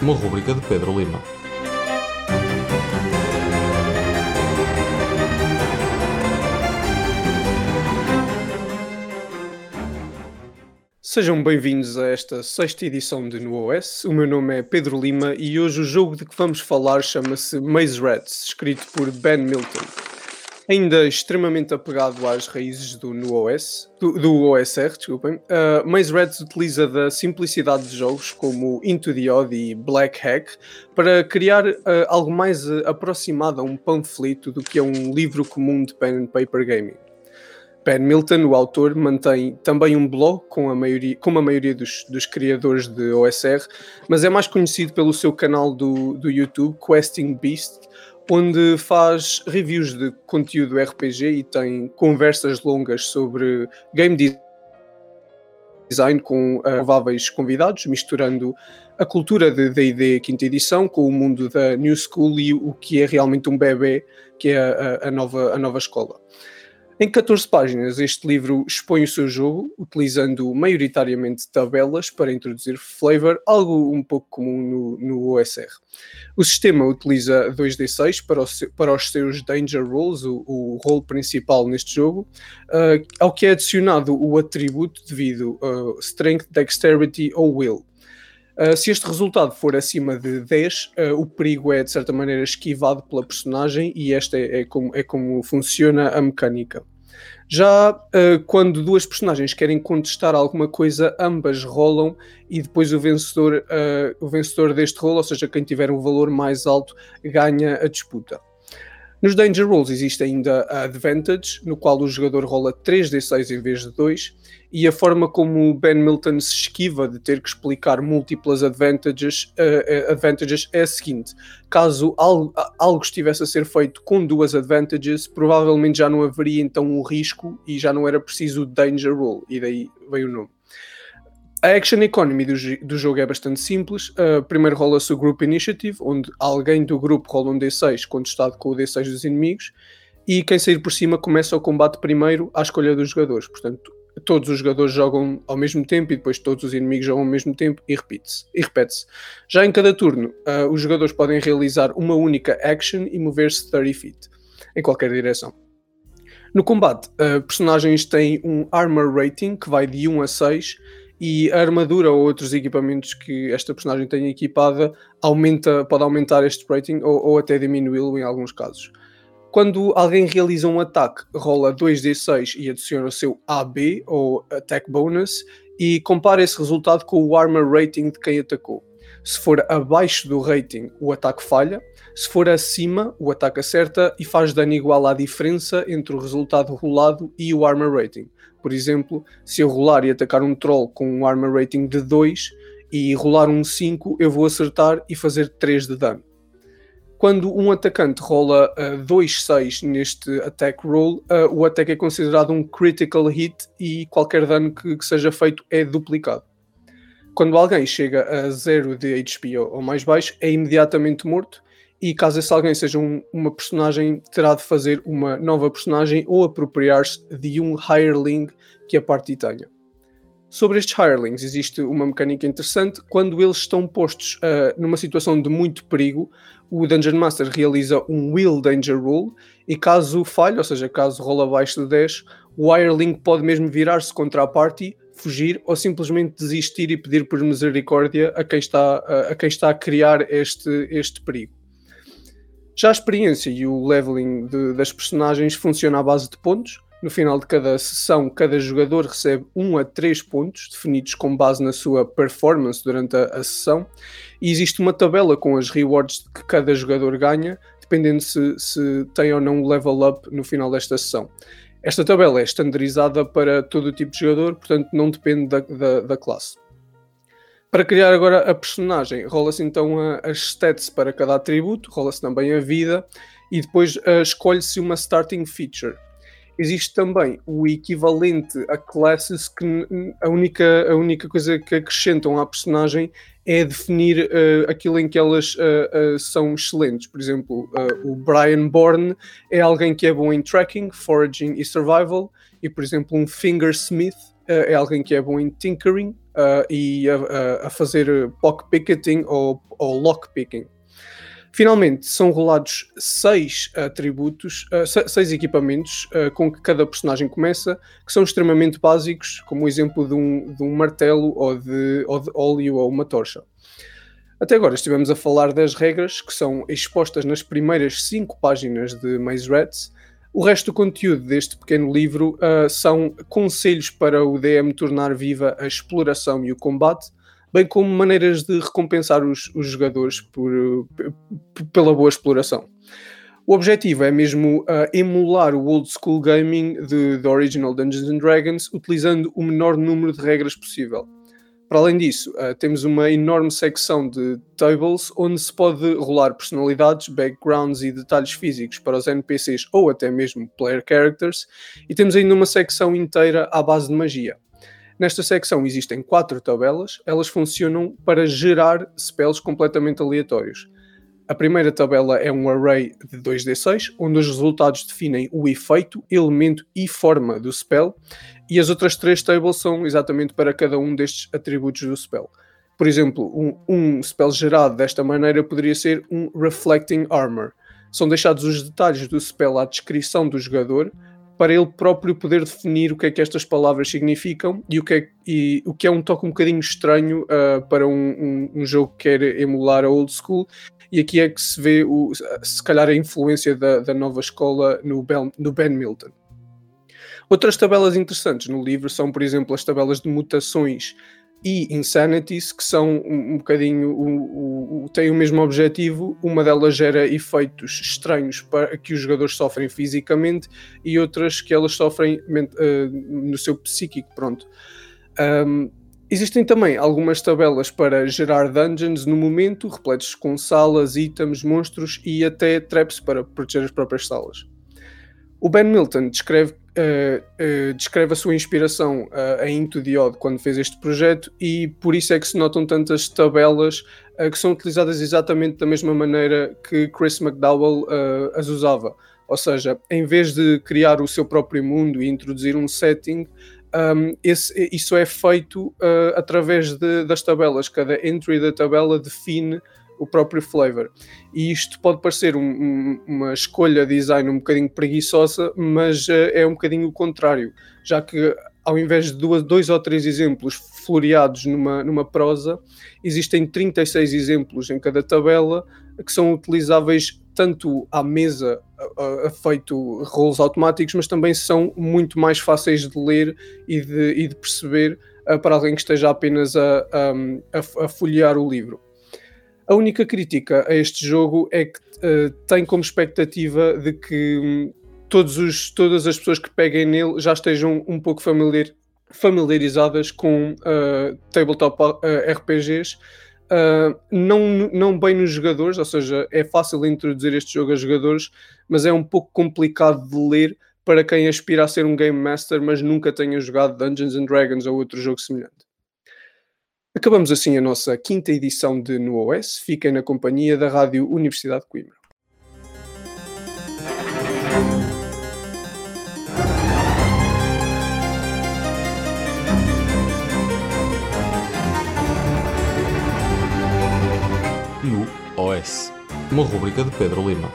Uma rubrica de Pedro Lima. Sejam bem-vindos a esta sexta edição de No OS. O meu nome é Pedro Lima e hoje o jogo de que vamos falar chama-se Maze Rats, escrito por Ben Milton. Ainda extremamente apegado às raízes do NuOS, do, do OSR, desculpem, uh, Maze Reds utiliza da simplicidade de jogos como Into the Odd e Black Hack para criar uh, algo mais uh, aproximado a um panfleto do que a um livro comum de pen and paper gaming. Ben Milton, o autor, mantém também um blog com a maioria, a maioria dos, dos, criadores de OSR, mas é mais conhecido pelo seu canal do, do YouTube, Questing Beast, onde faz reviews de conteúdo RPG e tem conversas longas sobre game design com uh, prováveis convidados, misturando a cultura de D&D quinta edição com o mundo da New School e o que é realmente um bebê, que é a, a nova, a nova escola. Em 14 páginas, este livro expõe o seu jogo, utilizando maioritariamente tabelas para introduzir flavor, algo um pouco comum no, no OSR. O sistema utiliza 2D6 para, para os seus Danger Rolls, o, o role principal neste jogo, uh, ao que é adicionado o atributo devido a Strength, Dexterity ou Will. Uh, se este resultado for acima de 10, uh, o perigo é de certa maneira esquivado pela personagem e esta é, é, como, é como funciona a mecânica. Já uh, quando duas personagens querem contestar alguma coisa, ambas rolam e depois o vencedor, o vencedor deste rolo, ou seja, quem tiver um valor mais alto, ganha a disputa. Nos Danger Rolls existe ainda a Advantage, no qual o jogador rola 3d6 em vez de 2, e a forma como Ben Milton se esquiva de ter que explicar múltiplas advantages, uh, advantages é a seguinte: caso algo, algo, estivesse a ser feito com duas advantages, provavelmente já não haveria então um risco e já não era preciso o Danger Roll, e daí veio o nome. A action economy do, do jogo é bastante simples. Uh, primeiro rola-se o Group Initiative, onde alguém do grupo rola um D6 contestado com o D6 dos inimigos, e quem sair por cima começa o combate primeiro à escolha dos jogadores. Portanto, todos os jogadores jogam ao mesmo tempo e depois todos os inimigos jogam ao mesmo tempo e repete-se. Repete Já em cada turno, uh, os jogadores podem realizar uma única action e mover-se 30 feet, em qualquer direção. No combate, uh, personagens têm um armor rating que vai de 1 a 6 e a armadura ou outros equipamentos que esta personagem tem equipada aumenta, pode aumentar este rating ou, ou até diminuí-lo em alguns casos. Quando alguém realiza um ataque, rola 2d6 e adiciona o seu AB ou Attack Bonus e compara esse resultado com o Armor Rating de quem atacou. Se for abaixo do rating, o ataque falha. Se for acima, o ataque acerta e faz dano igual à diferença entre o resultado rolado e o Armor Rating. Por exemplo, se eu rolar e atacar um troll com um armor rating de 2 e rolar um 5, eu vou acertar e fazer 3 de dano. Quando um atacante rola uh, 2-6 neste attack roll, uh, o ataque é considerado um critical hit e qualquer dano que, que seja feito é duplicado. Quando alguém chega a 0 de HP ou mais baixo, é imediatamente morto e caso esse alguém seja um, uma personagem, terá de fazer uma nova personagem ou apropriar-se de um hireling que a party tenha. Sobre estes hirelings existe uma mecânica interessante. Quando eles estão postos uh, numa situação de muito perigo, o Dungeon Master realiza um Will Danger Roll e caso falhe, ou seja, caso rola abaixo de 10, o hireling pode mesmo virar-se contra a party, fugir ou simplesmente desistir e pedir por misericórdia a quem está, uh, a, quem está a criar este, este perigo. Já a experiência e o leveling de, das personagens funciona à base de pontos. No final de cada sessão, cada jogador recebe 1 a 3 pontos, definidos com base na sua performance durante a, a sessão. E existe uma tabela com as rewards que cada jogador ganha, dependendo se, se tem ou não level up no final desta sessão. Esta tabela é estandarizada para todo o tipo de jogador, portanto não depende da, da, da classe. Para criar agora a personagem, rola-se então as stats para cada atributo, rola-se também a vida e depois uh, escolhe-se uma starting feature. Existe também o equivalente a classes que a única, a única coisa que acrescentam à personagem é definir uh, aquilo em que elas uh, são excelentes. Por exemplo, o Brian Bourne é alguém que é bom em tracking, foraging e survival, e por exemplo, um Fingersmith é alguém que é bom em tinkering e a, a fazer pock picketing ou, ou lock picking. Finalmente, são rolados seis atributos, uh, seis equipamentos uh, com que cada personagem começa, que são extremamente básicos, como o exemplo de um, de um martelo ou de, ou de óleo ou uma torcha. Até agora estivemos a falar das regras que são expostas nas primeiras cinco páginas de Maze Rats. O resto do conteúdo deste pequeno livro uh, são conselhos para o DM tornar viva a exploração e o combate, bem como maneiras de recompensar os, os jogadores por, pela boa exploração. O objetivo é mesmo uh, emular o old school gaming de, de Original Dungeons and Dragons, utilizando o menor número de regras possível. Para além disso, uh, temos uma enorme secção de tables onde se pode rolar personalidades, backgrounds e detalhes físicos para os NPCs ou até mesmo player characters, e temos ainda uma secção inteira à base de magia. Nesta secção existem quatro tabelas, elas funcionam para gerar spells completamente aleatórios. A primeira tabela é um array de 2d6, onde os resultados definem o efeito, elemento e forma do spell, e as outras três tables são exatamente para cada um destes atributos do spell. Por exemplo, um, um spell gerado desta maneira poderia ser um Reflecting Armor. São deixados os detalhes do spell à descrição do jogador, para ele próprio poder definir o que é que estas palavras significam e o que é, e, o que é um toque um bocadinho estranho uh, para um, um, um, jogo que quer emular a old school. E aqui é que se vê, o, se calhar, a influência da, da nova escola no ben, no ben Milton. Outras tabelas interessantes no livro são, por exemplo, as tabelas de mutações e Insanities, que são um, um bocadinho o, o, têm o mesmo objetivo. Uma delas gera efeitos estranhos para que os jogadores sofrem fisicamente e outras que elas sofrem uh, no seu psíquico. Pronto. Um, existem também algumas tabelas para gerar dungeons no momento, repletos com salas, itens, monstros e até traps para proteger as próprias salas. O Ben Milton descreve Uh, uh, descreve a sua inspiração uh, a Into the Odd quando fez este projeto e por isso é que se notam tantas tabelas que são utilizadas exatamente da mesma maneira que Chris McDowell as usava. Ou seja, em vez de criar o seu próprio mundo e introduzir um setting, um, esse, isso é feito através de, das tabelas. Cada entry da tabela define o próprio flavor. E isto pode parecer um, um, uma escolha de design um bocadinho preguiçosa, mas uh, é um bocadinho o contrário, já que ao invés de duas, dois ou três exemplos floreados numa, numa prosa, existem 36 exemplos em cada tabela que são utilizáveis tanto à mesa, a, a, feito rolos automáticos, mas também são muito mais fáceis de ler e de, e de perceber uh, para alguém que esteja apenas a, a, a folhear o livro. A única crítica a este jogo é que uh, tem como expectativa de que um, todos os, todas as pessoas que peguem nele já estejam um pouco familiar, familiarizadas com uh, tabletop RPGs. não, não bem nos jogadores, ou seja, é fácil introduzir este jogo a jogadores, mas é um pouco complicado de ler para quem aspira a ser um Game Master, mas nunca tenha jogado Dungeons and Dragons ou outro jogo semelhante. Acabamos assim a nossa quinta edição de No OS. Fiquem na companhia da Rádio Universidade de Coimbra. No OS, uma rubrica de Pedro Lima.